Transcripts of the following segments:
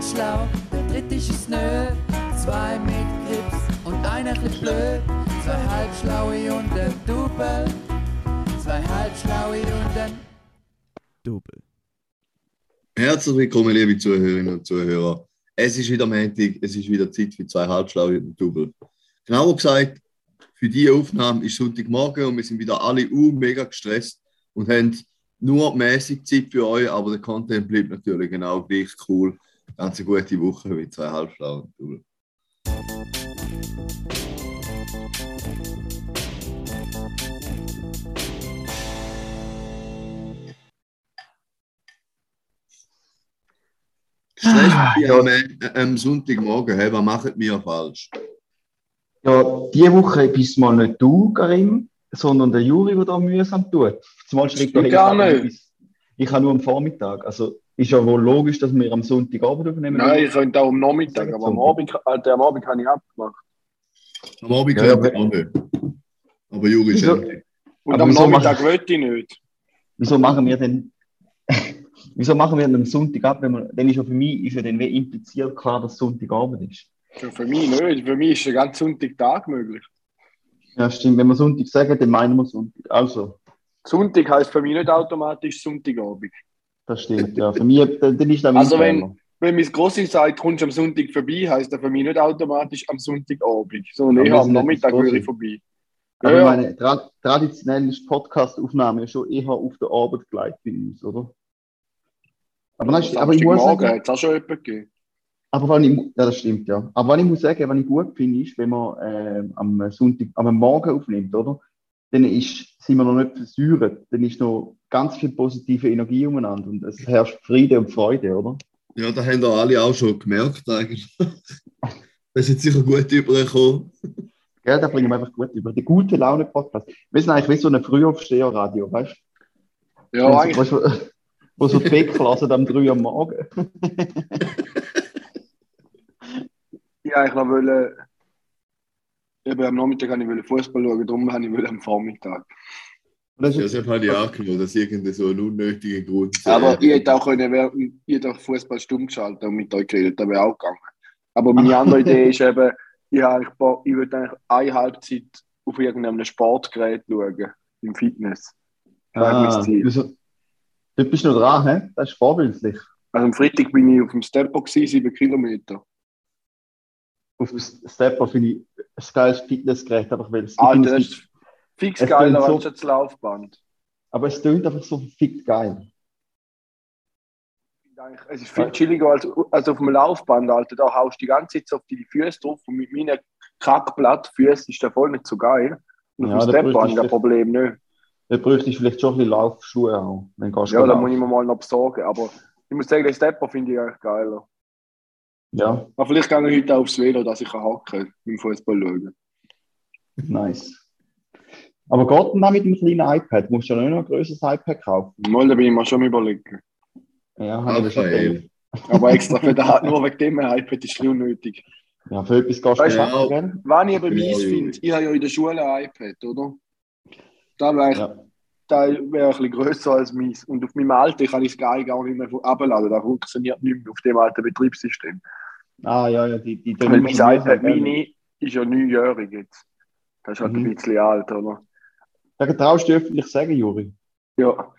ganz schlau, der dritte ist nö. Zwei mit Grips und einer bisschen blöd. Zwei halbschlaue und ein Double. Zwei halbschlaue und ein Double. Herzlich willkommen, liebe Zuhörerinnen und Zuhörer. Es ist wieder Montag, es ist wieder Zeit für zwei Halbschlaue und ein Double. Genauer gesagt, für diese Aufnahme ist Sonntagmorgen und wir sind wieder alle uh, mega gestresst und haben nur mäßig Zeit für euch, aber der Content bleibt natürlich genau gleich cool. Ganz eine gute Woche mit zwei Halbschlauen Double. Schlecht am, am Sonntagmorgen, hey, was machen wir falsch? Ja, diese Woche bist mal nicht du, Karim, sondern der Juri, der da mühsam tut. Zumal schlägt gar nicht. Ich habe nur am Vormittag. Also ist ja wohl logisch, dass wir am Sonntagabend aufnehmen. Nein, ich könnte auch am Nachmittag, aber am Abend, Alter, am Abend habe ich abgemacht. Am Abend Ja, können wir auch nicht. Aber Juri ist endlich. Und Aber am Nachmittag wollte ich nicht. Wieso machen wir denn. Wieso machen wir denn am Sonntagabend, wenn wir, denn ist ja für mich ist ja dann impliziert klar, dass Sonntagabend ist. Ja, Für mich nicht. Für mich ist der ganze Sonntagtag möglich. Ja, stimmt. Wenn wir Sonntag sagen, dann meinen wir Sonntag. Also, Sonntag heisst für mich nicht automatisch Sonntagabend. Das stimmt. Ja, für mich, dann, dann ist das Also wenn-. Wenn mein Grossi sagt, kommst du am Sonntag vorbei, heisst das für mich nicht automatisch am Sonntagabend, sondern eher am Nachmittag Grossi. ich vorbei. Aber Ja, ich meine, tra traditionell ist Podcast-Aufnahme schon eher auf der Arbeit gleich bei uns, oder? Aber, nein, aber ich muss sagen, hat es auch schon jemanden gegeben. aber wenn ich, ja, das stimmt, ja. Aber was ich muss sagen, was ich gut finde, ist, wenn man ähm, am Sonntag, am Morgen aufnimmt, oder? Dann ist, sind wir noch nicht versäuert. Dann ist noch ganz viel positive Energie umeinander und es herrscht Friede und Freude, oder? Ja, da haben wir alle auch schon gemerkt eigentlich. Das ist jetzt sicher gut übergekommen. Gell, da bringen wir einfach gut über. Die gute Laune-Podcast. Wir sind eigentlich wie so ein Frühaufsteher-Radio, weißt du? Ja, eigentlich. Weißt du, wo so die Bäcklassen am 3 Uhr am Morgen. Ich eigentlich noch wollte, eben am Nachmittag habe ich Fußball schauen, darum habe ich wollte am Vormittag. Das Ja, ist, das habe ich auch genommen, dass irgendein so ein unnötiger Grund Aber ich hätte auch können, während- ich hätte auch Fußball stumm geschaltet und mit euch geredet, das wäre auch gegangen. Aber meine andere Idee ist eben, ich, habe ich würde eigentlich eine Halbzeit auf irgendeinem Sportgerät schauen, im Fitness. Das ah, Ziel. wieso- du bist noch dran, hä? Das ist vorbildlich. Also am Freitag bin ich auf dem Stepper, gewesen, sieben Kilometer. Auf dem Stepper finde ich ein geiles Fitnessgerät, einfach weil es, ich Alter, das es, ist fix geiler so- als das Laufband. aber es tönt einfach so fit geil. Es ist viel chilliger als, als auf dem Laufband, Alter. Da haust du die ganze Zeit so auf die Füße drauf und mit meinen Kackblattfüßen ist der voll nicht so geil. Und Ja, auf dem das vielleicht- Problem nicht. Da bräuchte ich vielleicht schon ein bisschen Laufschuhe auch. Dann Ja, da muss ich mir mal noch besorgen. Aber ich muss sagen, den Stepper finde ich eigentlich geiler. Ja, Aber vielleicht gehe ich heute auch aufs Velo, dass ich kann hacken beim Fußball schauen. nice. Aber geht denn auch mit dem kleinen iPad? Musst du ja nicht noch ein größeres iPad kaufen? Mal, da bin ich mir schon überlegen. Ja, habe ich schon. Aber extra für den, nur wegen dem iPad ist es unnötig. Ja, für etwas gehst du Weißt du- gell? Was ich aber Ja, mies finde, ich habe ja in der Schule ein iPad, oder? Da wäre Ja. Da wäre ein bisschen grösser als meins. Und auf meinem alten kann ich Geil gar nicht mehr abladen. Das funktioniert nicht mehr auf dem alten Betriebssystem. Ah, ja, ja, die, die Weil mein iPad? Mini ist ja neunjährig jetzt. Das ist halt Mhm. ein bisschen alt, oder? Da traust du öffentlich sagen, Juri. Ja.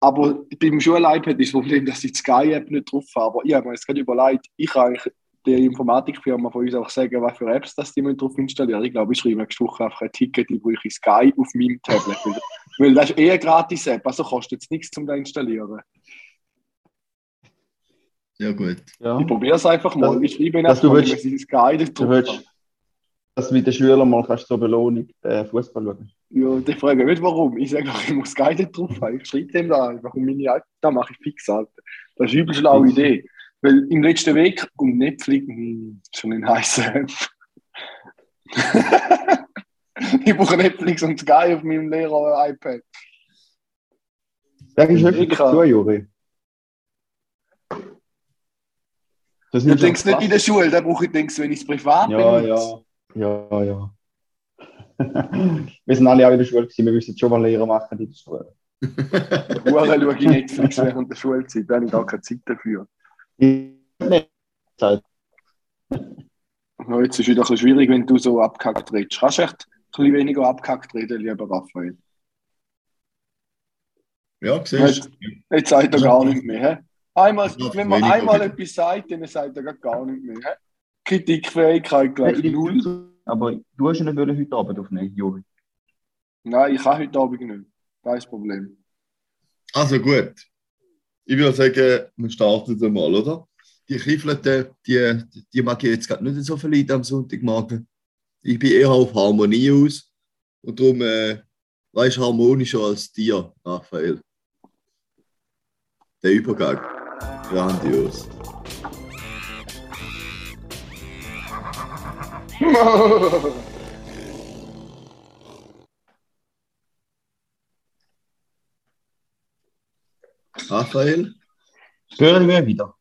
Aber beim Schul-iPad ist das Problem, dass ich die Sky-App nicht drauf habe. Aber ich habe mir jetzt gerade überlegt, ich kann eigentlich der Informatikfirma von uns auch sagen, was für Apps das die drauf installieren. Ich glaube, ich schreibe nächste Woche einfach ein Ticket, ich brauche Sky auf meinem Tablet. Weil- das ist eh eine Gratis-App, also kostet es nichts zum da installieren. Ja, gut. Ja. Ich probiere es einfach mal. Dass- Ich schreibe ihnen dass du einfach, willst- wenn sie Sky nicht Du drauf willst, dass du mit den Schülern mal kannst zur Belohnung äh, Fußball schauen. Ja, die fragen nicht warum. Ich sage auch, ich muss nicht drauf haben. Ich schreibe dem da einfach und meine App, da mache ich fix, Alter. Das ist eine übel schlaue. Idee. Weil im letzten Weg und Netflix, hm, schon ein heißer App. ich brauche Netflix und Sky auf meinem Lehrer-iPad. Sag ich öffentlich Ich kann- zu, Juri. Das Du nimmt denkst nicht in der Schule, da brauche ich denkst, wenn ich es privat Ja, benutze. ja. Ja, ja. wir sind alle auch in der Schule gewesen, wir wissen schon, was Lehrer machen in der Schule. Hure schaue ich Netflix während der Schulzeit, da habe ich gar keine Zeit dafür. Ja, jetzt ist es wieder ein bisschen schwierig, wenn du so abgehackt redest. Kannst du echt bisschen weniger abgehackt reden, lieber Raphael? Ja, siehst du. Jetzt sagt er gar nicht mehr. Hä? Einmal, wenn man einmal wieder. etwas sagt, dann sagt er gar nicht mehr. Hä? Kritikfähigkeit gleich null. Aber du hast ja nicht heute Abend aufnehmen, Juri. Nein, ich kann heute Abend nicht. Das ist das Problem. Also gut. Ich würde sagen, wir starten dann mal, oder? Die Kiffelte, die, die mag ich jetzt gerade nicht so viel Leute am Sonntagmorgen. Ich bin eher auf Harmonie aus. Und darum, äh, weißt du, harmonischer als dir, Raphael. Der Übergang. Grandios. Raphael? Hören wir wieder.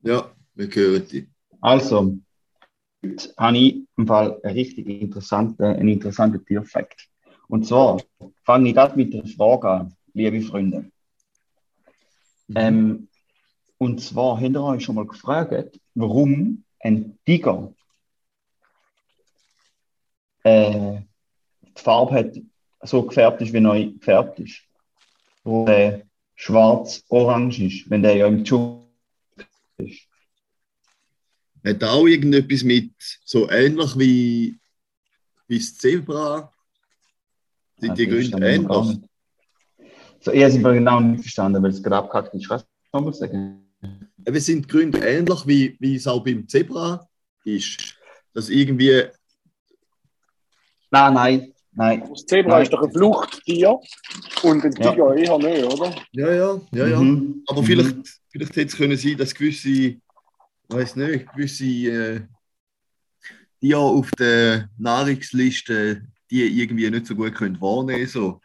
Ja, wir hören dich. Also, habe ich im Fall einen richtig interessanten, einen interessanten Tierfakt. Und zwar fange ich gerade mit einer Frage an, liebe Freunde. Ähm, und zwar habt ihr euch schon mal gefragt, warum ein Tiger äh, die Farbe hat, so gefärbt ist, wie neu gefärbt ist. Wo der schwarz-orange ist, wenn der ja im Dschungel ist. Hat auch irgendetwas mit so ähnlich wie, wie das Zebra? Sind die ich Gründe ähnlich? So, ich habe es genau nicht verstanden, weil es gerade abgehackt ist. Was soll man sagen? Eben sind die Gründe ähnlich wie, wie es auch beim Zebra ist. Dass irgendwie, Nein, nein, nein. Das Zebra Nein. ist doch ein Fluchttier und ein Ja. Tiger eher nicht, oder? ja, ja, ja, ja. Mhm. Aber Mhm. vielleicht, vielleicht hätte es können sein, dass gewisse, weiß nicht, gewisse äh, die ja auf der Nahrungsliste die irgendwie nicht so gut können wahrnehmen so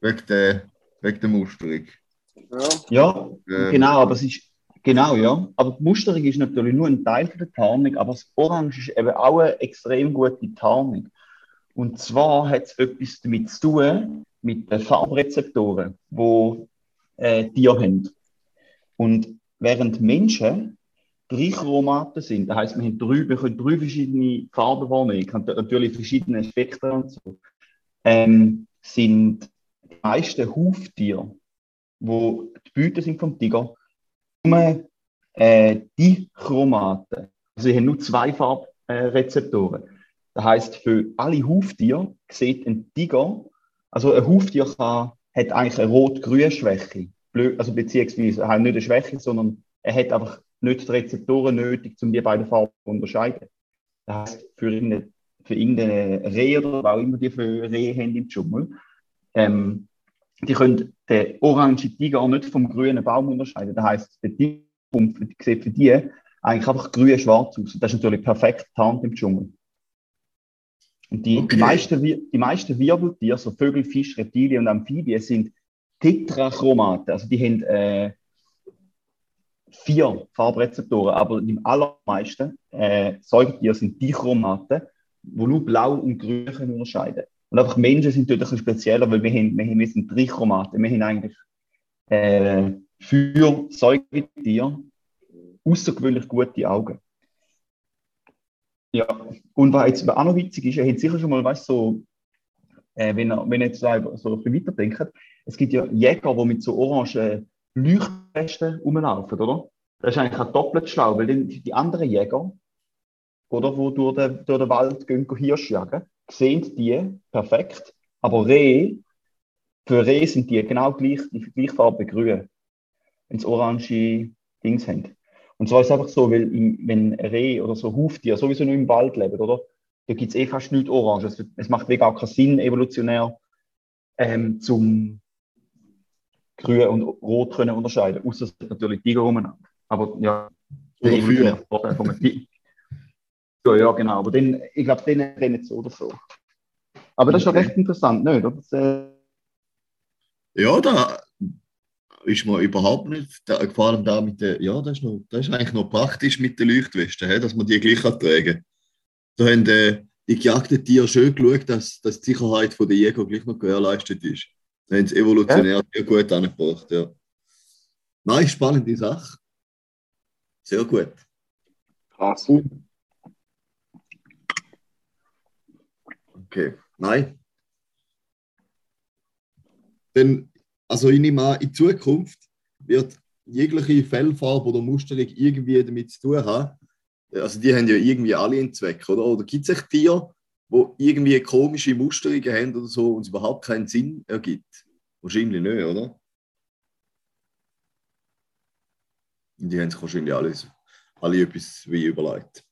wegen der, wegen der Musterung. Ja. Ja, Ähm, genau, aber es ist. Genau, ja. Aber die Musterung ist natürlich nur ein Teil von der Tarnung, aber das Orange ist eben auch eine extrem gute Tarnung. Und zwar hat es etwas damit zu tun, mit den Farbrezeptoren, die äh, Tiere haben. Und während Menschen Trichromaten sind, das heißt, wir, haben drei, wir können drei verschiedene Farben wahrnehmen, kann natürlich verschiedene Spektren und so, ähm, sind die meisten Huftiere, wo die Beute sind vom Tiger, nur äh, Dichromaten. Also sie haben nur zwei Farbrezeptoren. Das heißt, für alle Huftiere sieht ein Tiger, also ein Huftier kann, hat eigentlich eine rot-grün-Schwäche. Blö- Also beziehungsweise nicht eine Schwäche, sondern er hat einfach nicht die Rezeptoren nötig, um die beiden Farben zu unterscheiden. Das heißt, für irgendeine, für irgendeine Reh oder was auch immer die für Rehe haben im Dschungel, ähm, die können den orangen Tiger nicht vom grünen Baum unterscheiden. Das heißt, der Tiger kommt für- sieht für die eigentlich einfach grün-schwarz aus. Das ist natürlich perfekt getarnt im Dschungel. Und die, Okay. die, meisten, die meisten Wirbeltiere, so Vögel, Fisch, Reptilien und Amphibien, sind Tetrachromaten. Also die haben äh, vier Farbrezeptoren, aber die allermeisten äh, Säugetiere sind Dichromaten, die nur blau und grün können unterscheiden Und einfach Menschen sind dort ein spezieller, weil wir, haben, wir, haben, wir sind Trichromaten. Wir haben eigentlich äh, für Säugetiere außergewöhnlich gute Augen. Ja, und was jetzt auch noch witzig ist, ihr habt sicher schon mal, weißt so, äh, wenn, ihr, wenn ihr jetzt so ein bisschen weiterdenkt, es gibt ja Jäger, die mit so orangen Leuchtwesten rumlaufen, oder? Das ist eigentlich auch doppelt schlau, weil dann die anderen Jäger, oder, wo durch den, durch den Wald gehen, Hirsch jagen, sehen die perfekt, aber Rehe, für Rehe sind die genau gleich, die gleiche Farbe grün, wenn sie orange Dings haben. Und zwar ist es einfach so, weil im, wenn Reh oder so Huftier sowieso nur im Wald leben, oder? Da gibt es eh fast nichts Orange. Es, es macht wirklich auch keinen Sinn, evolutionär, ähm, zum Grün und Rot können unterscheiden. Außer es sind natürlich Tiger umeinander. Aber ja, Oder Führer. Ja, ja, genau. Aber den, ich glaube, den rennen so oder so. Aber das ist ja Okay. recht interessant, nicht? Das, äh, Ja, da ist mir überhaupt nicht, da, vor allem da mit der, ja, das ist, noch, das ist eigentlich noch praktisch mit den Leuchtwesten, hä, dass man die gleich kann tragen Da haben äh, die gejagten Tiere schön geschaut, dass, dass die Sicherheit von der Jäger gleich noch gewährleistet ist. Haben sie evolutionär sehr gut angebracht, ja. Nein, spannende Sache. Sehr gut. Krass. Okay, nein. Denn, also ich nehme an, in Zukunft wird jegliche Fellfarbe oder Musterung irgendwie damit zu tun haben. Also die haben ja irgendwie alle einen Zweck, oder? Oder gibt es echt Tiere, die irgendwie komische Musterungen haben oder so und es überhaupt keinen Sinn ergibt? Wahrscheinlich nicht, oder? Und die haben sich wahrscheinlich alles, alle etwas wie überlegt.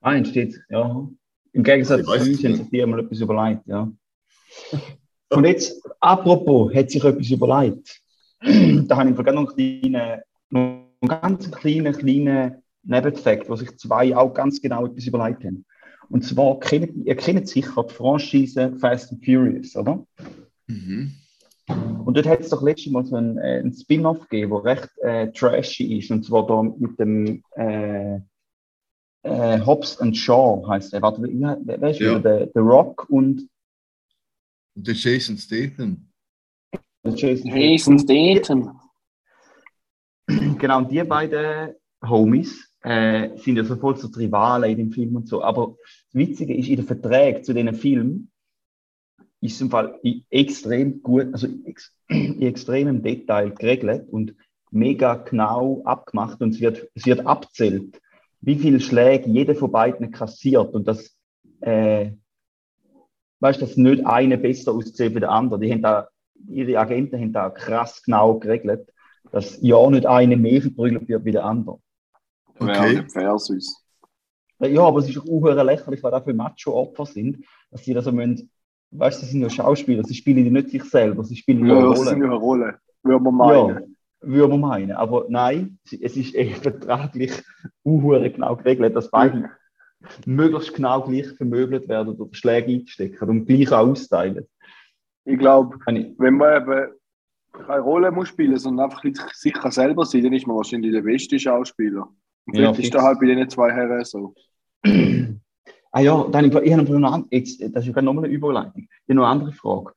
Eins steht, ja. Im Gegensatz zu uns haben sich die mal etwas überlegt, ja. Und jetzt, apropos, hat sich etwas überlegt. da habe ich gerade noch einen kleinen, noch einen ganz kleinen, kleinen Nebeneffekt, wo sich zwei auch ganz genau etwas überlegt haben. Und zwar, kennt, ihr kennt sicher die Franchise Fast and Furious, oder? Mhm. Und dort hat es doch letztes Mal so einen, äh, einen Spin-off gegeben, der recht äh, trashy ist. Und zwar da mit dem äh, äh, Hobbs and Shaw heißt der. Warte, wie, wer wer ist Ja. Der, der Rock und Und der Jason Statham. der Jason. Jason Statham. Genau, und die beiden Homies äh, sind ja sofort so Rivalen in dem Film und so. Aber das Witzige ist, in den Verträgen zu diesen Filmen ist im Fall extrem gut, also in extremem Detail geregelt und mega genau abgemacht und es wird, es wird abzählt, wie viele Schläge jeder von beiden kassiert und das, äh, weißt du, dass nicht einer besser aussieht wie der andere. Die haben da, ihre Agenten haben da krass genau geregelt, dass ja nicht einer mehr verprügelt wird wie der andere. Okay. nicht fair süß. Ja, aber es ist auch unhöher lächerlich, weil da für Macho-Opfer sind, dass die da so müssen, weißt du, sie sind ja Schauspieler, sie spielen ja nicht sich selber, sie spielen ja Ja, eine das ist Rolle. eine Rolle. Würde man Ja, meinen. würde man meinen. Aber nein, es ist eh vertraglich unhure genau geregelt, dass beide möglichst genau gleich vermöbelt werden oder Schläge einstecken und gleich auch austeilen. Ich glaube, wenn man eben keine Rolle muss spielen, sondern einfach sich kann selber sein, dann ist man wahrscheinlich der beste Schauspieler. Und Ja, vielleicht ist da halt bei diesen zwei Herren so. Ah ja, dann, ich habe noch eine, jetzt, das ist gerade nochmal eine Überleitung. Ich habe noch eine andere Frage.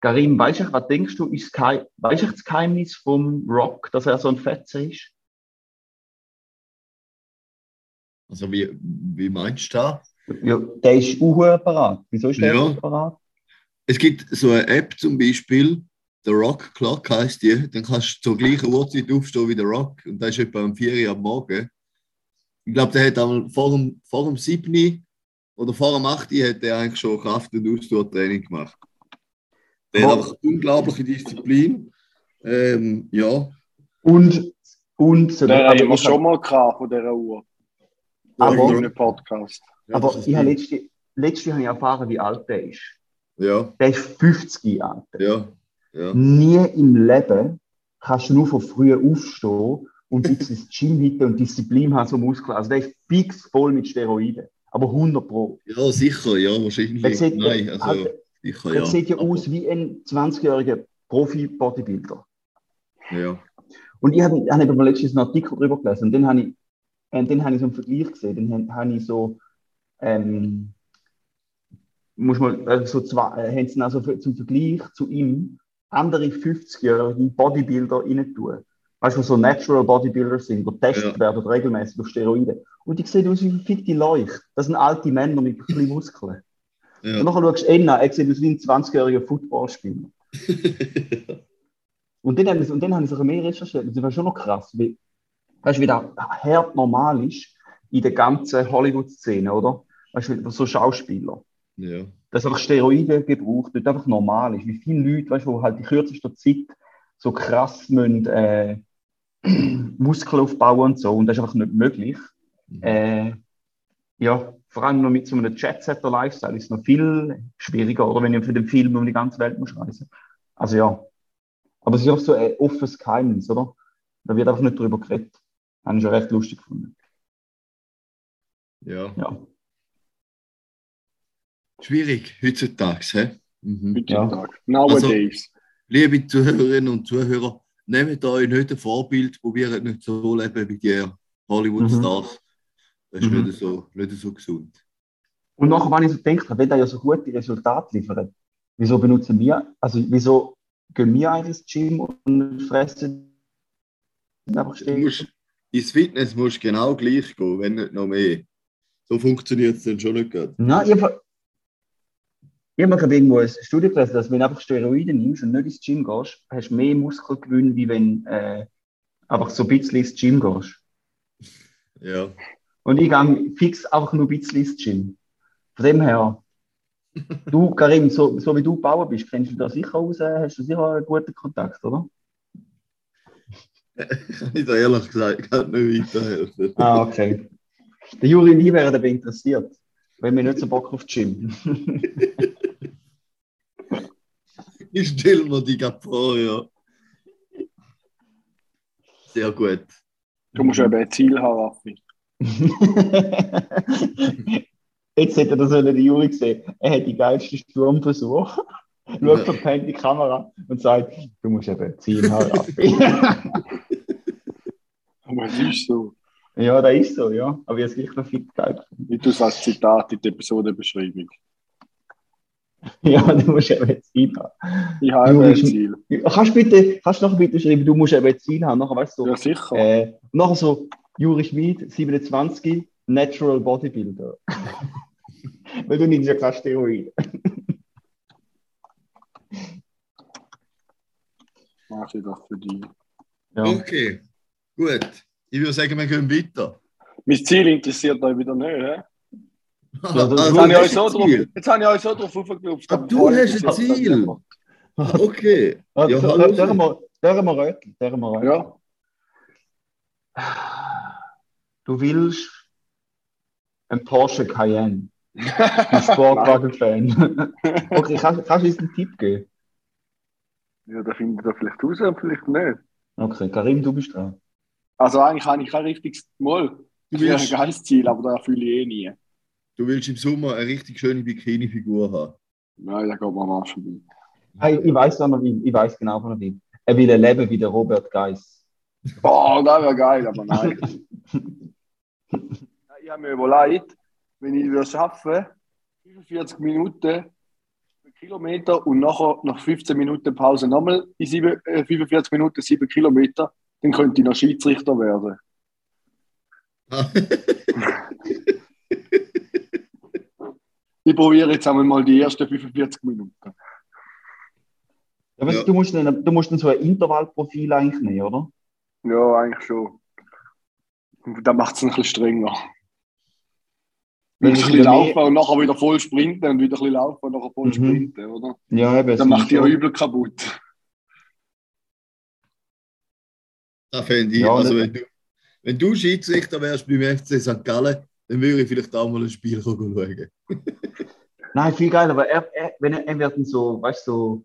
Karim, weißt du, was denkst du, ist Geheim- weißt du das Geheimnis vom Rock, dass er so ein Fetzer ist? Also wie, wie meinst du das? Ja, der ist unhörparat. Wieso ist der Ja. Es gibt so eine App zum Beispiel, The Rock Clock heißt die, dann kannst du zur gleichen Uhrzeit aufstehen wie der Rock und das ist etwa um 4 Uhr am Morgen. Ich glaube, der hat einmal vor dem, vor dem 7. oder vor dem 8. hat er eigentlich schon Kraft- und Ausdauertraining gemacht. Der hat einfach unglaubliche Disziplin. Ähm, ja, Und, und so, aber, haben wir schon mal gehabt von dieser Uhr. Aber- in einem Podcast. Ja, aber ich habe letzte, letzte habe ich erfahren, wie alt der ist. ja, Der ist 50 Jahre alt. ja, ja. Nie im Leben kannst du nur von früh aufstehen und jetzt ins Gym hitten und Disziplin haben, so Muskeln. Also der ist fix voll mit Steroiden. Aber 100 Pro. Ja, sicher, ja, wahrscheinlich. Der sieht, Nein, also der, sicher, ja. sieht ja aus wie ein 20-jähriger Profi-Bodybuilder. Ja, Und ich habe hab mal letztens einen Artikel darüber gelesen und dann habe ich, äh, dann habe ich so einen Vergleich gesehen. Dann habe ich so, ähm, muss man, äh, so zwei, äh, haben sie also zum Vergleich zu ihm andere 50-jährige Bodybuilder rein tun. Weißt du, so Natural Bodybuilder sind, die getestet Ja. werden regelmäßig durch Steroide. Und die sehen aus wie verfickte Leucht. Das sind alte Männer mit ein bisschen Muskeln. Und ja. nachher schaust du Enna, er sieht aus wie ein 20-jähriger Footballspieler. Und dann, haben wir, und dann haben wir sich mehr recherchiert. Das war schon noch krass, wie, weißt du, wie das hart normal ist in der ganzen Hollywood-Szene, oder? Weißt du, so Schauspieler. Ja. Dass einfach Steroide gebraucht wird, einfach normal ist. Wie viele Leute, weißt du, die halt in kürzester Zeit so krass müssen, äh, Muskeln aufbauen und so. Und das ist einfach nicht möglich. Äh, ja, vor allem noch mit so einem Jet-Setter-Lifestyle ist es noch viel schwieriger, oder wenn ich für den Film um die ganze Welt muss reisen. Also ja. Aber es ist auch so ein offenes Geheimnis, oder? Da wird einfach nicht drüber geredet. Habe ich schon recht lustig gefunden. ja. Ja. Schwierig heutzutage. Mhm. Heutzutage. Nowadays. Liebe Zuhörerinnen und Zuhörer, nehmt euch nicht ein Vorbild, probiert nicht so leben wie die Hollywood-Stars. Das ist Mhm. nicht, so, nicht so gesund. Und nachher, wenn ich so denke, wenn der ja so gute Resultate liefert, wieso benutzen wir, also wieso gehen wir eigentlich ins Gym und fressen einfach stehen? musst, ins Fitness musst du genau gleich gehen, wenn nicht noch mehr. So funktioniert es dann schon nicht gut. Nein, ich ich hab mal irgendwo ein Studie gelesen, dass wenn du einfach Steroide nimmst und nicht ins Gym gehst, hast du mehr Muskelgewinn, wie wenn äh, einfach so ein bisschen ins Gym gehst. Ja. Und ich gehe fix einfach nur ein bisschen ins Gym. Von dem her, du, Karim, so, so wie du gebaut bist, kennst du da sicher aus, äh, hast du sicher einen guten Kontakt, oder? Kann ich da ehrlich gesagt gar nicht weiterhelfen. Ah, okay. Der Juri und ich wären dabei interessiert, wenn wir nicht so Bock auf Gym. Ich stelle mir die gerade vor, ja. Sehr gut. Du musst eben ein Ziel haben, Raffi. Jetzt hätte er das der Juri gesehen. Er hat die geilste Sturmversuch. Schaut verpennt die Kamera und sagt, du musst eben ein Ziel haben, Raffi. Aber es ist so. ja, das ist so, ja. Aber jetzt gleich noch fit geil. Ich tue es als Zitat in der Episodenbeschreibung. Ja, du musst eben ein Ziel haben. Ich habe ein Ziel. Kannst du bitte, kannst noch bitte schreiben, du musst eben ein Ziel haben. Nachher weißt du, Ja, sicher. Äh, nachher so, Juri Schmid, 27, Natural Bodybuilder. Weil du nimmst ja kein Steroid. Mach ich das für dich. Ja. Okay, gut. Ich würde sagen, wir gehen weiter. Mein Ziel interessiert euch wieder nicht, hä? Jetzt habe ich euch so drauf, jetzt habe ich euch so drauf aufgelupft. Ah, du hast ein Ziel. Okay. Ja, hören wir Röckl. Ja, Du willst ein Porsche Cayenne. Ein Sportwagen-Fan. okay, kannst, kannst du uns einen Tipp geben? ja da findet ihr vielleicht raus und vielleicht nicht. Okay, Karim, du bist dran. Also eigentlich habe ich kein richtiges Mal. Du Das wäre ein willst, geiles Ziel, aber das erfülle ich eh nie. Du willst im Sommer eine richtig schöne Bikini-Figur haben. Nein, da geht man am Arsch vorbei. Hey, ich weiß noch will. Ich weiß genau, er will. Er will ein Leben wie der Robert Geis. Oh, das wäre geil, aber nein. ich habe mir überlegt, wenn ich das schaffe, 45 Minuten einen Kilometer und nachher nach 15 Minuten Pause nochmal in sieben, äh, 45 Minuten 7 Kilometer, dann könnte ich noch Schiedsrichter werden. Ich probiere jetzt einmal mal die ersten 45 Minuten. Ja, weißt, Ja. Du, musst dann, du musst dann so ein Intervallprofil eigentlich nehmen, oder? Ja, eigentlich schon. Das macht es ein bisschen strenger. Wenn Ein du bisschen wieder laufen mehr- und nachher wieder voll sprinten und wieder ein bisschen laufen und nachher voll Mhm. sprinten, oder? Ja, eben. Das macht die ja übel kaputt. Das fände ich. Ja, also, nicht- wenn du, wenn du Schiedsrichter wärst beim FC St. Gallen, dann würde ich vielleicht auch mal ein Spiel schauen. Nein, viel geil, aber er, er, wenn er, er wird dann so, weißt du, so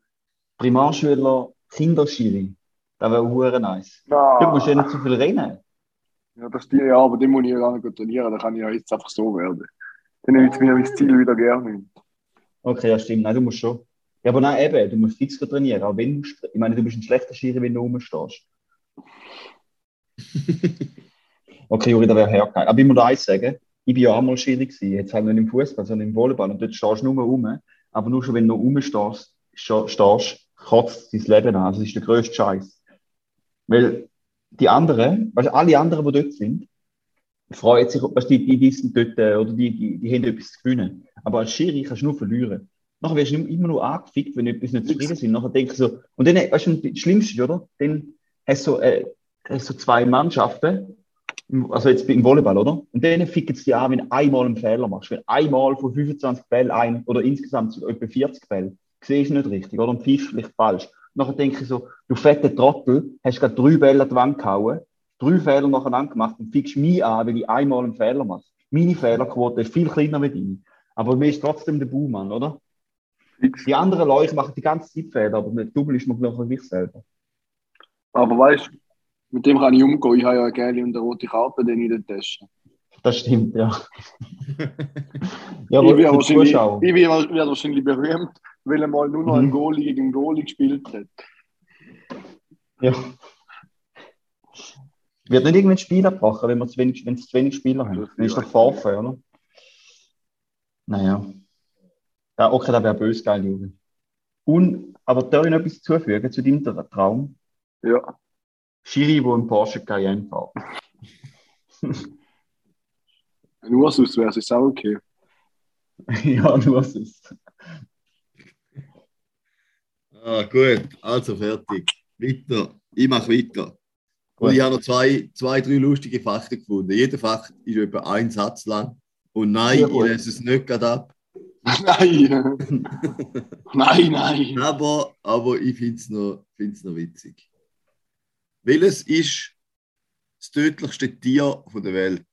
Primarschüler, Kinderschiri. Das wäre hure nice. Du musst ja nicht zu viel rennen. Ja, das die, ja, aber den muss ich ja gar nicht gut trainieren, da kann ich ja jetzt einfach so werden. Dann nehme ich mir mein Ziel wieder gerne. Okay, ja, stimmt. Nein, du musst schon. Ja, aber nein, eben, du musst fix trainieren. Auch wenn du, ich meine, du bist ein schlechter Schiri, wenn du rumstehst. Okay, Juri, das wäre hergeil. Aber ich muss dir eins sagen, ich bin ja auch mal Schiri gewesen. Jetzt halt nicht im Fußball, sondern im Volleyball. Und dort stehst du nur rum. Aber nur schon, wenn du rumstehst, stehst, kotzt dein Leben an. Also, das ist der grösste Scheiß. Weil die anderen, weißt du, alle anderen, die dort sind, freuen sich, weißt, die, die wissen dort, äh, oder die, die, die haben etwas zu gewinnen. Aber als Schiri kannst du nur verlieren. Nachher wirst du immer nur angefickt, wenn etwas nicht zufrieden sind. Nachher denkst du so, und dann, weißt du, das Schlimmste, oder? Dann hast du so, äh, hast so zwei Mannschaften, also jetzt im Volleyball, oder? Und dann ficken sie dich an, wenn du einmal einen Fehler machst. Wenn einmal von 25 Bällen ein, oder insgesamt etwa 40 Bälle, siehst du nicht richtig, oder? Und pfiffst vielleicht falsch. Nachher denke ich so, du fette Trottel, hast gerade drei Bälle an die Wand gehauen, drei Fehler nacheinander gemacht und fickst mich an, weil ich einmal einen Fehler mache. Meine Fehlerquote ist viel kleiner wie deine. Aber mir ist trotzdem der Buhmann, oder? Die anderen Leute machen die ganze Zeit Fehler, aber nicht Double ist man glaube ich selber. Aber weißt du, mit dem kann ich umgehen. Ich habe ja eine gelbe und eine rote Karte dann in der Tasche. Das stimmt, ja. ja, ich aber werde wahrscheinlich, Zuschauer. ich werde wahrscheinlich berühmt, weil er mal nur noch einen Mhm. Goalie gegen einen Goalie gespielt hat. Ja. Wird nicht irgendwann ein Spiel abgebrochen, wenn wir zu wenig, wenn sie zu wenig Spieler haben. Dann ist doch Forfait, oder? Naja. Ja, okay, das wäre böse geil, Juri. Und, aber darf ich noch etwas zufügen zu deinem Tra- Traum? Ja. Schiri, wo ein Porsche Cayenne fährt. Nur sonst wäre es auch okay. ja, nur sonst. Ah, gut, also fertig. Weiter. Ich mache weiter. Und ich habe noch zwei, zwei, drei lustige Fakten gefunden. Jeder Fakt ist etwa ein Satz lang. Und nein, Sehr ich lese es nicht gerade ab. nein. nein, nein. Aber, aber ich finde es noch, find's noch witzig. Welches ist das tödlichste Tier von der Welt?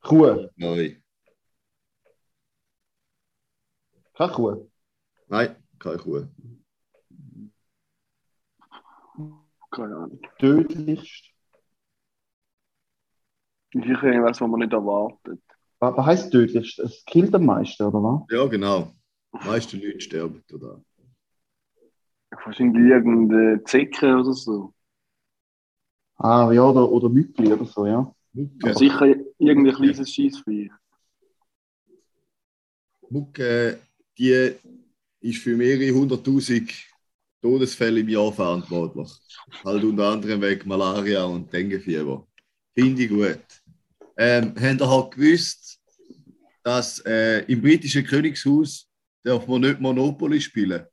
Kuh. Nein. Keine Kuh. Nein, keine Kuh. Keine Ahnung. Tödlichst. Ich irgendwas, was man nicht erwartet. Was, was heisst tödlichst? Es killt am meisten, oder was? Ja, genau. Die meisten Leute sterben da. Wahrscheinlich irgendeine Zecke oder so. Ah, ja, oder, oder Mückli oder so, ja. Mucke, Sicher irgendein kleines Schießvieh. Mucke, die ist für mehrere hunderttausend Todesfälle im Jahr verantwortlich. Halt unter anderem wegen Malaria und Denguefieber. Finde ich gut. Ähm, habt ihr halt gewusst, dass äh, im britischen Königshaus darf man nicht Monopoly spielen,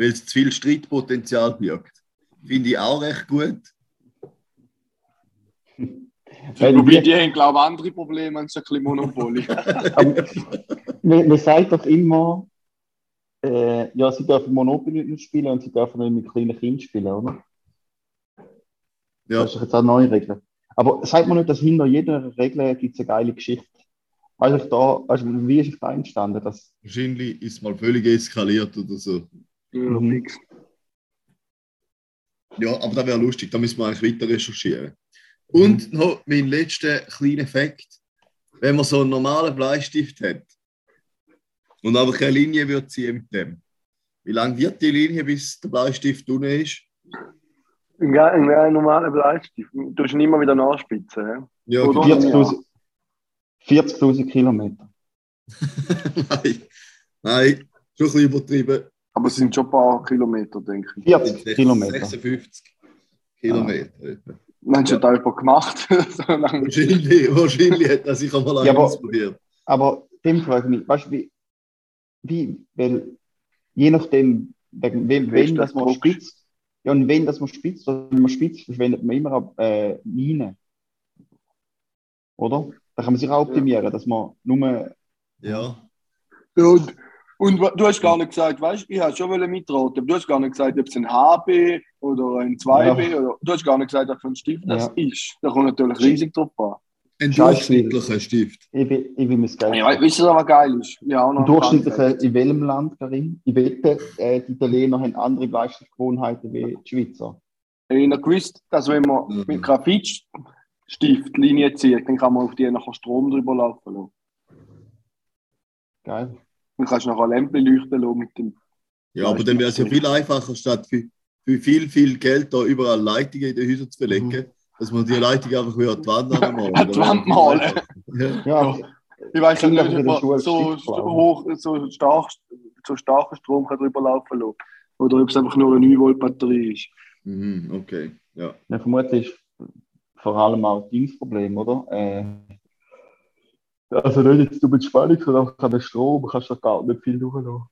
weil es zu viel Streitpotenzial birgt. Finde ich auch recht gut. Wobei die- haben, glaube ich, andere Probleme als ein bisschen Monopoly. Aber man, man sagt doch immer, äh, ja, sie dürfen Monopoly nicht spielen und sie dürfen nicht mit kleinen Kindern spielen, oder? Ja, Das ist doch jetzt auch eine neue Regel. Aber sagt man nicht, dass hinter jeder Regel gibt es eine geile Geschichte? Weißt du, da, also, wie ist da entstanden? Das, wahrscheinlich ist mal völlig eskaliert oder so. Ja, Mhm. fix. Ja, aber das wäre lustig, da müssen wir eigentlich weiter recherchieren. Und noch mein letzter kleiner Fakt. Wenn man so einen normalen Bleistift hat und aber keine Linie wird ziehen mit dem, wie lang wird die Linie, bis der Bleistift unten ist? Ein, ein, ein normaler Bleistift. Du musst ihn immer wieder nachspitzen. Ja, Oder- genau. 40.000 40.000 Kilometer. Nein, nein, schon ein bisschen übertrieben. Aber es sind schon ein paar Kilometer, denke ich. 40 Kilometer. 56 Kilometer. etwa. Dann hast du da jemand gemacht. so lange. Wahrscheinlich, wahrscheinlich hat er sich einmal Ja, ausprobiert. Aber dem frage ich mich, weißt du, wie, wie, weil je nachdem, wegen wem, ist das man spitzt, ja, und wenn das man spitzt, wenn man spitzt, verschwendet man immer äh, Minen. Oder? Da kann man sich auch optimieren, dass man nur. Ja, Ja, und, und du hast gar nicht gesagt, weißt du, ich habe schon mitraten, aber du hast gar nicht gesagt, ob es ein HB oder ein 2B oder du hast gar nicht gesagt, was für ein Stift das ist. Da kommt natürlich riesig drauf an. ein durchschnittlicher Stift. Ich will, ich will mir das Geld. Ja, wisst ihr, was geil ist? Ja, auch noch Ein durchschnittlicher in welchem Land, Karim? Ich wette, äh, die Italiener haben andere Bleistiftgewohnheiten wie die Schweizer. Ich habe gewusst, dass wenn man Mhm. mit Graphitstift Linie zieht, dann kann man auf die nachher Strom drüber laufen lassen. Geil. Dann kannst du nachher Lämpchen leuchten lassen mit dem. Ja, aber dann wäre es ja viel einfacher, statt für, für viel, viel Geld da überall Leitungen in den Häusern zu verlegen, dass man die Leitung einfach wieder an die Wand anmalen. An die Wand malen. Ja. Ja, Ich weiß nicht, ob so, so hoch, so stark, so starken Strom kann drüber laufen lassen. Oder ob es einfach nur eine 9 Volt Batterie ist. Mhm, okay, ja. ja, vermutlich ist vor allem auch das Problem, oder? Äh, also nicht jetzt du mit Spannung, sondern auch an den Strom kannst du gar nicht viel durchlassen.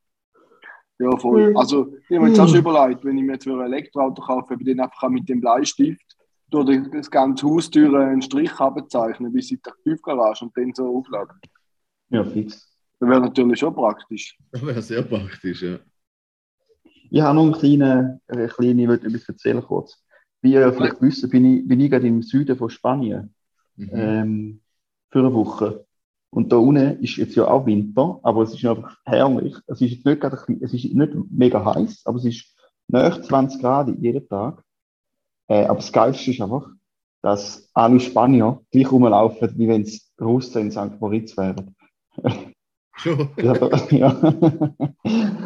Ja, voll. Mhm. Also, ich habe mir jetzt auch schon überlegt, wenn ich mir jetzt ein Elektroauto kaufe, ob ich den einfach mit dem Bleistift durch das ganze Haustür einen Strich abzeichnen bis in die Tiefgarage und dann so aufladen. Ja, fix. Das wäre natürlich schon praktisch. Das wäre sehr praktisch, ja. Ich habe noch eine kleine, eine kleine ich wollte etwas erzählen kurz. Wie ihr vielleicht wisst, bin ich, bin ich gerade im Süden von Spanien Mhm. ähm, für eine Woche. Und da unten ist jetzt ja auch Winter, aber es ist einfach herrlich. Es ist, nicht, es ist nicht mega heiß, aber es ist nach 20 Grad jeden Tag. Äh, aber das Geilste ist einfach, dass alle Spanier gleich rumlaufen, wie wenn es Russen in St. Moritz wären. Schon. Ja.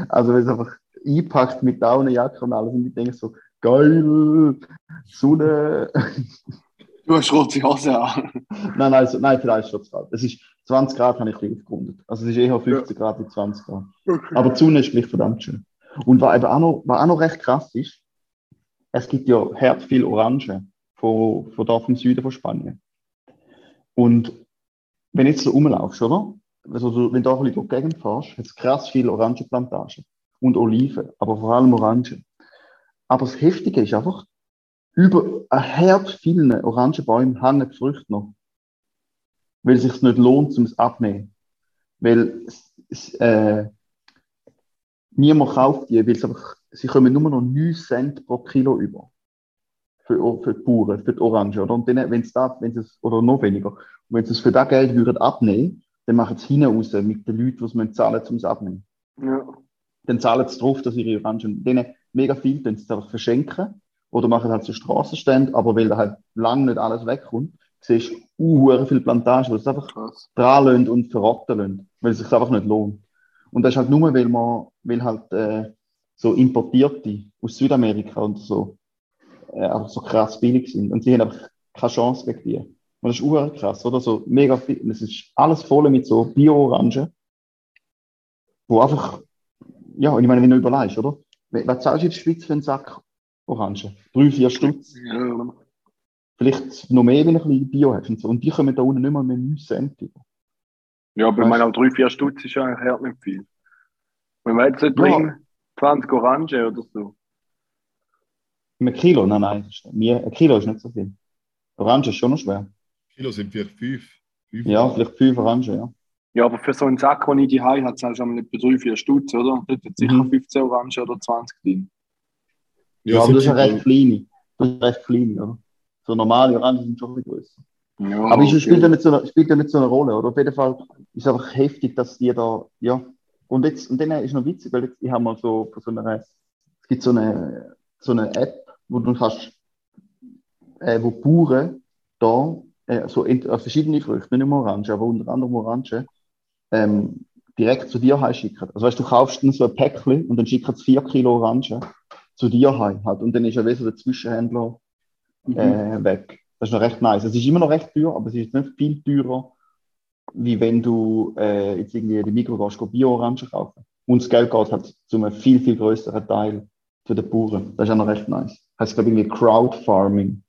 Also wenn es einfach einpackt mit Daunenjacke und alles und ich denke so, geil, Sonne. Du hast rote Hose an. nein, nein, so, nein, vielleicht ist es kalt. Es ist 20 Grad, habe ich ein bisschen aufgerundet. Also es ist eher 50 Grad wie 20 Grad. Aber die Sonne ist gleich verdammt schön. Und was eben auch noch, was auch noch recht krass ist, es gibt ja hart viel Orangen. von, von da vom Süden von Spanien. Und wenn jetzt so rumlaufst, oder? Also, wenn du da ein bisschen durch die Gegend fährst, hat es krass viele Orangenplantagen und Oliven, aber vor allem Orangen. Aber das Heftige ist einfach, über ein Herd vielen Orangenbäumen hängen die Früchte noch. Weil es sich nicht lohnt, um es abnehmen. Weil es, es, äh, niemand kauft die, weil es einfach, sie kommen nur noch 9 Cent pro Kilo über. Für, für die Bauern, für die Orange. Oder? Und dann, wenn es wenn es, oder noch weniger. Und wenn sie es für das Geld würden abnehmen, dann machen sie hinten raus mit den Leuten, die es zahlen, um es abnehmen. Ja. Dann zahlen sie drauf, dass ihre Orangen, denen mega viel, dann sie es einfach verschenken. Oder machen halt so Straßenstände, aber weil da halt lang nicht alles wegkommt, siehst uh, viele Plantagen, wo es einfach Krass. dran und verrotten lassen, weil es sich einfach nicht lohnt. Und das ist halt nur, weil man, weil halt äh, so Importierte aus Südamerika und so äh, einfach so krass billig sind. Und sie haben einfach keine Chance gegen die. Und das ist uhr krass, oder? So mega viel. Es ist alles voll mit so Bio-Orangen, wo einfach, ja, und ich meine, wenn du überlegst, oder? Was zahlst du in der Schweiz für einen Sack Orangen? Drei, vier Stutz? Ja. Vielleicht noch mehr, wenn du ein bisschen Bio hast und so. Und die kommen da unten nicht mal mehr 9 Cent über. Ja, aber ich meine, auch 3-4 Stutz ist ja eigentlich hart nicht viel. Wenn wir jetzt nicht Ja. bringen, 20 Orangen oder so. Ein Kilo? Nein, nein. das ein Kilo ist nicht so viel. Orange ist schon noch schwer. Kilo sind vielleicht fünf. fünf Ja, vielleicht fünf Orangen, ja. Ja, aber für so einen Sack, den ich die habe, hat es halt schon etwa 3-4 Stutz, oder? Und dort hat sicher Mhm. 15 Orangen oder 20 drin. Ja, aber sind das ist ja sicher- recht klein. Das ist recht klein, oder? So normale Orangen sind schon bisschen größer. Ja, Aber es okay. spielt ja, nicht so eine, spielt ja nicht so eine Rolle, oder? Auf jeden Fall ist es einfach heftig, dass die da, ja. Und jetzt, und dann ist noch witzig, weil jetzt, ich habe mal so von so einer, es gibt so eine, so eine App, wo du kannst, äh, wo Bauern da, äh, so in, äh, verschiedene Früchte, nicht nur Orangen, aber unter anderem Orangen, ähm, direkt zu dir heim schicken. Also weißt du, du kaufst dann so ein Päckchen und dann schicken sie vier Kilo Orangen zu dir heim halt. Und dann ist ja wie so der Zwischenhändler Mhm. äh, weg. Das ist noch recht nice. Es ist immer noch recht teuer, aber es ist nicht viel teurer, wie wenn du äh, jetzt irgendwie in die Mikro gehst, go Bio-Orangen kaufen. Und das Geld geht halt zu einem viel, viel größeren Teil zu den Bauern. Das ist auch noch recht nice. Heißt, glaube ich, irgendwie Crowdfarming.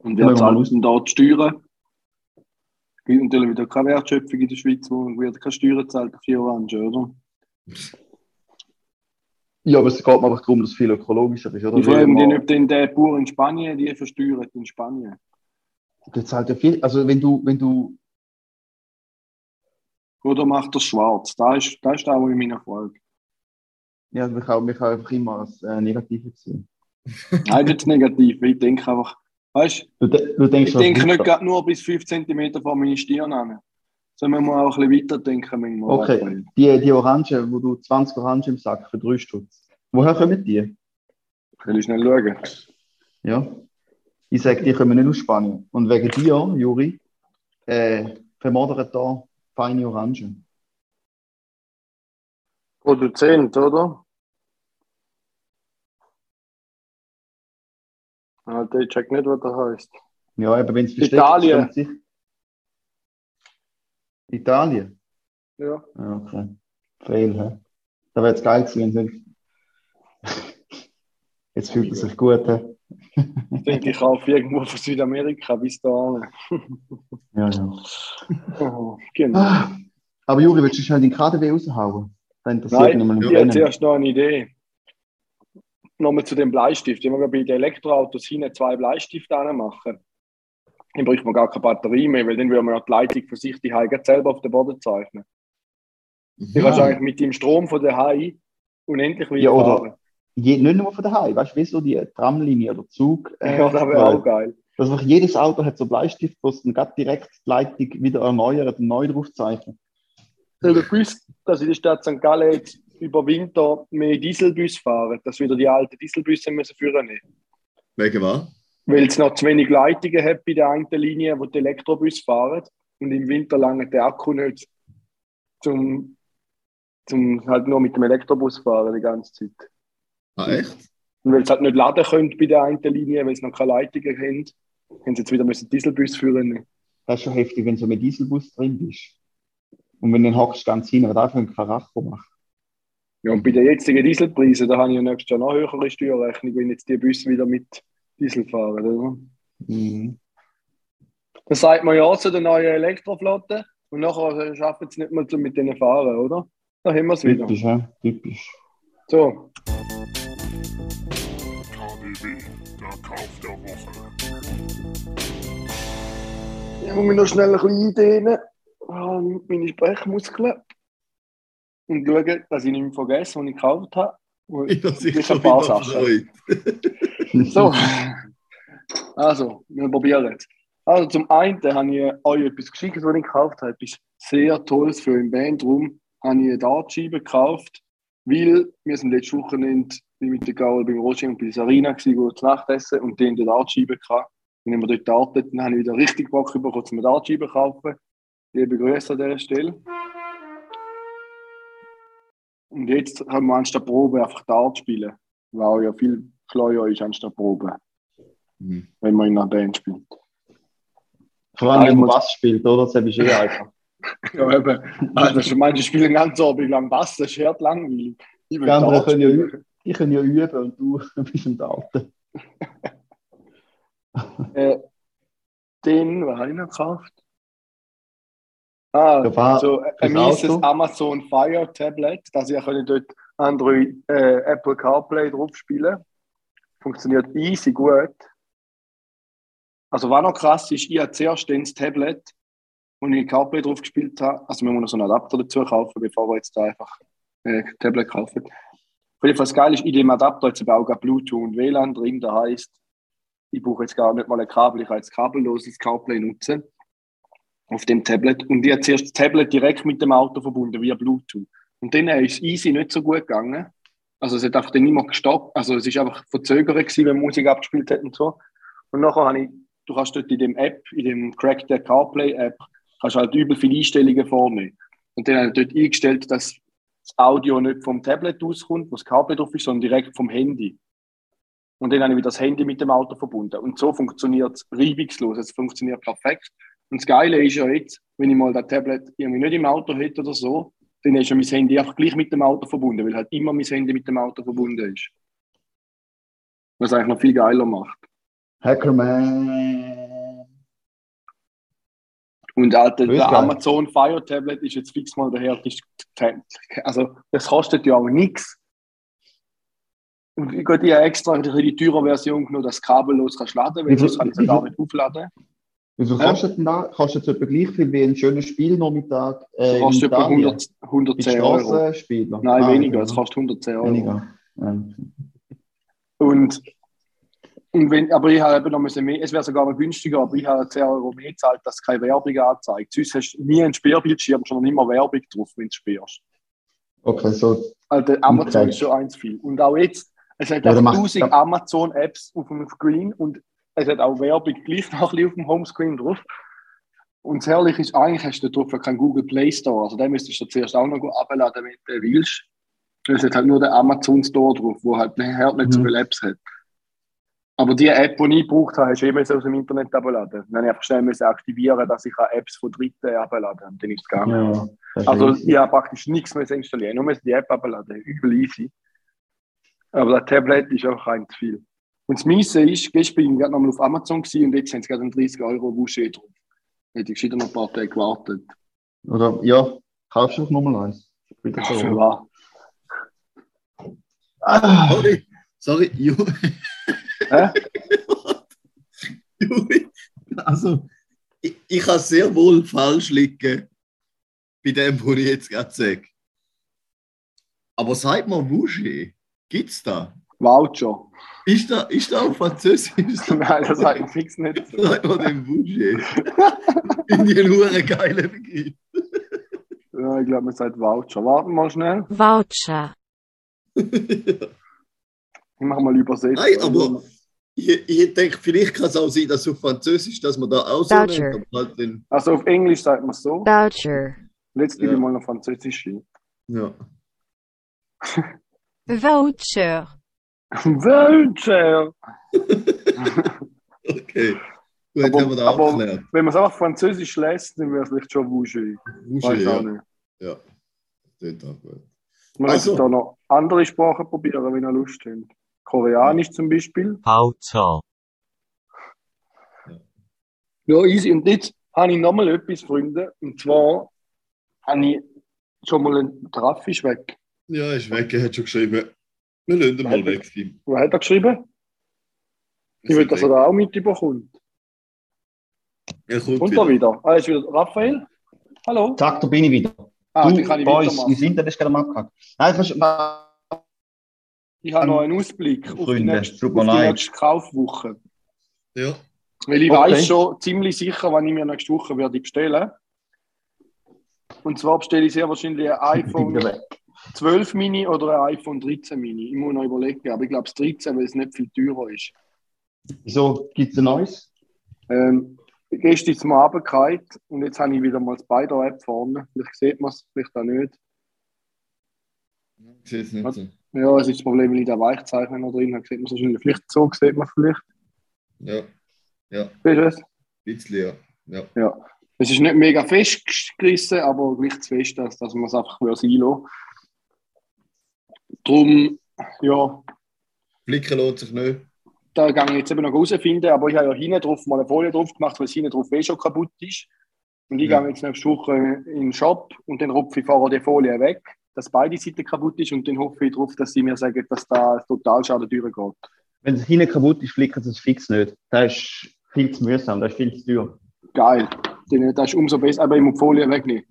Und wer zahlt denn da die Steuern? Es gibt natürlich wieder keine Wertschöpfung in der Schweiz, wo wird keine Steuern zahlt auf die Orangen, oder? Ja, aber es geht mir einfach darum, dass es viel ökologischer ist, oder? Ich frage mich, ob denn der Bauer in Spanien die versteuert in Spanien. Der zahlt ja viel. Also wenn du, wenn du, Oder macht er schwarz? Da ist, da ist auch in meiner Frage. ja, kann, mich kann einfach immer als äh, Negatives sehen. Nein, nicht negativ. Ich denke einfach, weißt Du, du denkst ich denke nicht weiter. gerade nur bis 5 cm vor meine Stirn an. Sondern man muss auch ein bisschen weiterdenken. manchmal. Okay, die, die Orangen, wo du 20 Orangen im Sack für 3 Stutz. Woher kommen die? Kann ich schnell schauen. Ja. Ich sage, die kommen nicht aus Spanien. Und wegen dir, Juri, äh, vermodern da feine Orangen. Produzent, oder? Alter, ich check nicht, was das heißt. Ja, eben wenn es versteckt Italien. sich- Italien? Ja. Ja, okay. Fail, hä? Da wäre jetzt geil gewesen. Jetzt fühlt es sich gut, hä? Ich denke, ich kaufe irgendwo von Südamerika bis da. Ja, ja. Oh, genau. Ah, Aber Juri, willst du schnell den KDW raushauen? Nein, ich habe zuerst noch eine Idee. Nochmal zu dem Bleistift. Ich habe bei den Elektroautos hinten zwei Bleistifte machen. Dann bräuchte man gar keine Batterie mehr, weil dann würde man ja die Leitung für sich die Heim selber auf den Boden zeichnen. Du kannst eigentlich mit dem Strom von der Hai unendlich Ja, oder- fahren. Je, nicht nur von daheim, weißt du, wie so die Tramlinie oder Zug. äh, Ja, das wäre auch geil. Also einfach jedes Auto hat so Bleistift, wo es dann grad direkt die Leitung wieder erneuert und neu drauf zeichnet. Ich habe gewusst, dass in der Stadt St. Gallen jetzt über Winter mehr Dieselbus fahren, dass wieder die alten Dieselbusse müssen führen müssen. Wegen was? Weil es noch zu wenig Leitungen hat bei der einen Linie, wo die Elektrobus fahren. Und im Winter lange der Akku nicht zum, zum halt nur mit dem Elektrobus fahren die ganze Zeit. Ah, echt? Und weil es halt nicht laden können bei der einen Linie, weil es noch keine Leitungen haben, haben sie jetzt wieder müssen Dieselbus führen. Das ist schon heftig, wenn du so mit Dieselbus drin bist. Und wenn du dann hockst ganz hin, was da für ein Karacho macht. Ja, und bei den jetzigen Dieselpreisen, da habe ich ja nächstes Jahr noch höhere Steuerrechnung, wenn jetzt die Busse wieder mit Diesel fahren, oder? Mhm. Dann sagt man ja zu der neuen Elektroflotte und nachher schaffen sie nicht mal mit denen fahren, oder? Da haben wir es wieder. Typisch, ja? Typisch. So, KDW, der Kauf der Woche. ich muss mich noch schnell ein bisschen eindehnen. Ah, Meine Sprechmuskeln. Und schauen, dass ich nicht mehr vergesse, was ich gekauft habe. Und Ich habe ein paar Sachen. So, also, wir probieren jetzt. Also, zum einen habe ich euch etwas geschickt, was ich gekauft habe. Etwas sehr Tolles für einen Bandraum. Habe ich eine Dartscheibe gekauft, weil wir sind letztes Wochenende mit der Gaul beim Roger und bei Sarina gewesen, wo wir zu Nacht essen und die haben eine Dartscheibe gehabt. Und wenn wir dort dartet, dann habe ich wieder richtig Bock bekommen, zum eine Dartscheibe zu kaufen. Liebe Grüße an dieser Stelle. Und jetzt haben wir anstatt Probe einfach Dart spielen, weil auch ja viel schleuer ist anstatt Probe Mhm. wenn man in einer Band spielt. Vor allem, wenn man Bass spielt, oder? Das ist eh einfach. Ja, eben. Also, manche spielen ganz Abend lang Bass, das ist hart langweilig. Ich Die anderen können ja spielen. Die können ja üben und du bist im Daten. Äh, den, was habe ich noch gekauft? Ah, Ja, so ein fürs mieses? Amazon Fire Tablet, dass ich dort Android, äh, Apple CarPlay drauf spielen. Funktioniert easy gut. Also was noch krass ist, ich habe zuerst das Tablet, und ich CarPlay drauf gespielt habe, also wir müssen noch so einen Adapter dazu kaufen, bevor wir jetzt da einfach äh, Tablet kaufen. Auf jeden Fall das Geile ist, in dem Adapter jetzt auch gerade Bluetooth und WLAN drin, das heisst, ich brauche jetzt gar nicht mal ein Kabel, ich kann jetzt kabelloses CarPlay nutzen auf dem Tablet. Und ich habe zuerst das Tablet direkt mit dem Auto verbunden, via Bluetooth. Und dann ist es easy nicht so gut gegangen. Also es hat einfach dann immer gestoppt. Also es ist einfach verzögert gewesen, wenn Musik abgespielt hat und so. Und nachher habe ich, du kannst dort in dem App, in dem Crack der CarPlay App, kannst halt übel viele Einstellungen vornehmen. Und dann habe ich dort eingestellt, dass das Audio nicht vom Tablet auskommt, wo das CarPlay drauf ist, sondern direkt vom Handy. Und dann habe ich wieder das Handy mit dem Auto verbunden. Und so funktioniert es reibungslos. Es funktioniert perfekt. Und das Geile ist ja jetzt, wenn ich mal das Tablet irgendwie nicht im Auto hätte oder so, dann ist ja mein Handy einfach gleich mit dem Auto verbunden, weil halt immer mein Handy mit dem Auto verbunden ist. Was eigentlich noch viel geiler macht. Hackerman. Und Alter, der geil. Amazon Fire Tablet ist jetzt fix mal der härteste. Also, das kostet ja auch nichts. Und ich habe ja extra die teure Version genommen, dass du kabellos kannst laden, weil sonst kann ich es gar nicht aufladen. Ja. kostet da? Kostet es etwa gleich viel wie ein schöner Spielnachmittag äh, kostet etwa Italien? 100, 110 Die Euro. Strassenspieler? Nein, Ah, weniger. Es kostet 110 Euro. Weniger. Ja. Und, und wenn, aber ich habe eben noch mehr, es wäre sogar noch günstiger, aber ich habe 10 Euro mehr gezahlt, dass keine Werbung anzeigt. Sonst hast du nie einen Sperrbildschirm, nicht mal Werbung drauf, wenn du sperrst. Okay, so. Also Amazon Okay. ist schon eins viel. Und auch jetzt, es hat Ja, auch da macht- 1000 da- Amazon-Apps auf dem Screen und es hat auch Werbung gleich noch ein bisschen auf dem Homescreen drauf. Und das Herrliche ist, eigentlich hast du drauf keinen Google Play Store. Also den müsstest du zuerst auch noch abladen, wenn du willst. Es hat halt nur den Amazon Store drauf, wo halt nicht, nicht so Mhm. viele Apps hat. Aber die App, die ich gebraucht habe, hast du immer aus dem Internet abladen. Dann habe ich einfach schnell müssen aktivieren, dass ich Apps von Dritten abladen kann. Dann ist es gegangen. Ja, Also ich habe praktisch nichts mehr installieren, nur die App abladen, übel easy. Aber das Tablet ist auch ein zu viel. Und das Miese ist, gestern bin ich gerade nochmal auf Amazon gewesen und jetzt haben sie gerade einen 30 Euro Wusche drauf. Hätte ich schon noch ein paar Tage gewartet. Oder, ja, kaufst du doch nochmal eins. Bitte Ja, für wahr. Ah, Sorry, sorry, Ju- Hä? Juri. Also, ich, ich kann sehr wohl falsch liegen bei dem, was ich jetzt gerade sage. Aber sag mal, Wusche, gibt's da? Voucher. Ist da, ist da auf Französisch? Nein, das sage ich fix nicht. Sag mal den. Finde ich einen hure geilen Begriff. Ja, ich glaube, man sagt Voucher. Warten wir mal schnell. Voucher. Ich mache mal übersetzen. Nein, aber ich, ich denke, vielleicht kann es auch sein, dass auf Französisch, dass man da auch so Voucher. nennt, aber halt den, Also auf Englisch sagt man so. Voucher. Jetzt gebe Ja. ich mal noch Französisch ein. ja. Voucher. Voucher! Okay. Gut, Aber- haben wir da aber- aufgeklärt. Wenn man es einfach Französisch lässt, dann wäre es vielleicht schon. Wusche, auch ja. nicht. Ja. Das ist auch gut. Man Also. könnte da noch andere Sprachen probieren, wenn ihr Lust habt. Koreanisch zum Beispiel. Voucher, Ja, easy. Und jetzt habe ich nochmal etwas, Freunde. Und zwar habe ich schon mal einen Traffisch weg. Ja, ist weg, er hat schon geschrieben. Wir lassen ihn mal weg, Tim. Wo hat er geschrieben? Ich will, dass er da auch mit überkommt. Er kommt Und wieder. da wieder. Ah, ist wieder Raphael. Hallo. Zack, da bin ich wieder. Ah, du, kann ich Boys, weitermachen. wir sind da, das ist gerade am Abgehakt. Nein, kannst, Ich habe noch einen Ausblick auf die Freunde, nächste, auf die leid. nächste Kaufwoche. Ja, Weil ich Okay. weiß schon ziemlich sicher, wann ich mir nächste Woche werde bestellen. Und zwar bestelle ich sehr wahrscheinlich ein iPhone. 12 Mini oder ein iPhone 13 Mini. Ich muss noch überlegen, aber ich glaube das 13, weil es nicht viel teurer ist. Wieso gibt es ein neues? Ähm, gestern ist es mal runtergefallen und jetzt habe ich wieder mal das Spider-App vorne. Vielleicht sieht man es, vielleicht auch nicht. ich sehe es nicht so. Ja, es ist das Problem, weil ich da Weichzeichner noch drin habe. Sieht man es wahrscheinlich. Vielleicht so, sieht man vielleicht. Ja, ja, Siehst du es? ein bisschen, ja. ja. Ja. Es ist nicht mega festgerissen, aber gleich zu fest, dass, dass man es einfach sein lassen Darum, ja, Flicken lohnt sich nicht. da gehe ich jetzt eben noch herausfinden, aber ich habe ja hinten drauf mal eine Folie drauf gemacht, weil es hinten drauf eh schon kaputt ist. Und ich Ja. gehe jetzt nächste Woche in den Shop und dann rupfe ich vorher die Folie weg, dass beide Seiten kaputt ist und dann hoffe ich darauf, dass sie mir sagen, dass da total Schaden durchgeht. Wenn es hinten kaputt ist, flicken sie es fix nicht. Das ist viel zu mühsam, das ist viel zu teuer. Geil. Dann, das ist umso besser, aber ich muss die Folie wegnehmen.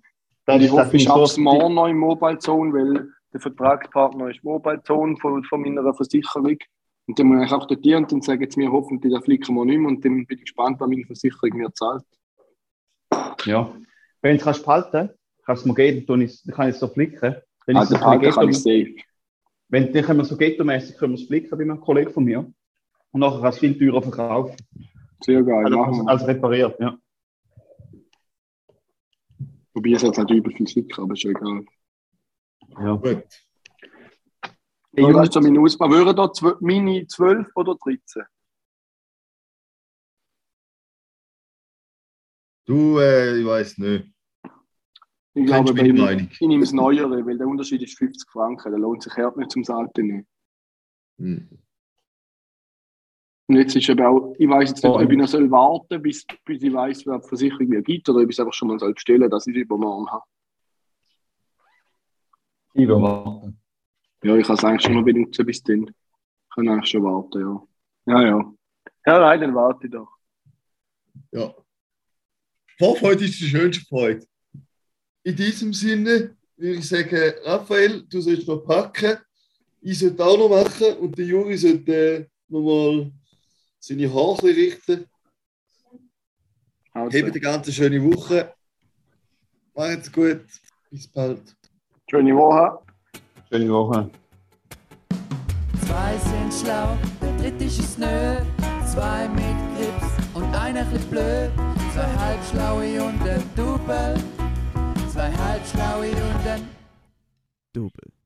Das Und ich ist- das hoffe, ich schaffe es morgen noch im Mobile Zone, weil der Vertragspartner ist Mobile Zone von, von meiner Versicherung. Und dann muss ich auch dort hin und dann sagen sie mir hoffentlich, da flicken wir nicht mehr. Und dann bin ich gespannt, was meine Versicherung mir zahlt. Ja. Wenn du es kannst behalten kannst du es mir geben, dann kann ich es so flicken. Dann ist Also, es kann ich safe. wenn, dann können wir so ghetto-mäßig können wir es flicken bei einem Kollegen von mir. Und nachher kannst du es viel teurer verkaufen. Sehr geil. Also, machen wir. als repariert, ja. Wobei es jetzt nicht übel viel Sicker, aber ist egal. Ja. Gut. Hey, Ja, ist so meine Auswahl. Wären da zw- Mini 12 oder 13? Du, äh, ich weiß nicht. Ich Kennst glaube, meine weil Meinung? ich nehme das Neuere, weil der Unterschied ist 50 Franken. Der lohnt sich hart nicht zum Alte nehmen. Hm. Und jetzt ist eben auch, ich weiß jetzt nicht, Oh. ob ich noch soll warten bis, bis ich weiß, wer die Versicherung mir gibt, oder ob ich es einfach schon mal soll bestellen dass ich es übermorgen habe. Ich will warten. Ja, ich kann es eigentlich schon mal benutzen bis dann. Ich kann eigentlich schon warten, ja. Ja, ja. Ja, nein, dann warte ich doch. Ja. Vorfreude ist die schönste Freude. In diesem Sinne würde ich sagen, Raphael, du sollst noch packen. Ich sollte auch noch machen und der Juri sollte äh, nochmal seine Haare richten. Also, Habt eine ganz schöne Woche. Macht's gut. Bis bald. Schöne Woche. Schöne Woche. Zwei sind schlau, der dritte ist es nö. Zwei mit Grips und einer chli blöd. Zwei halbschlaue und ein Double. Zwei halbschlaue und ein Double.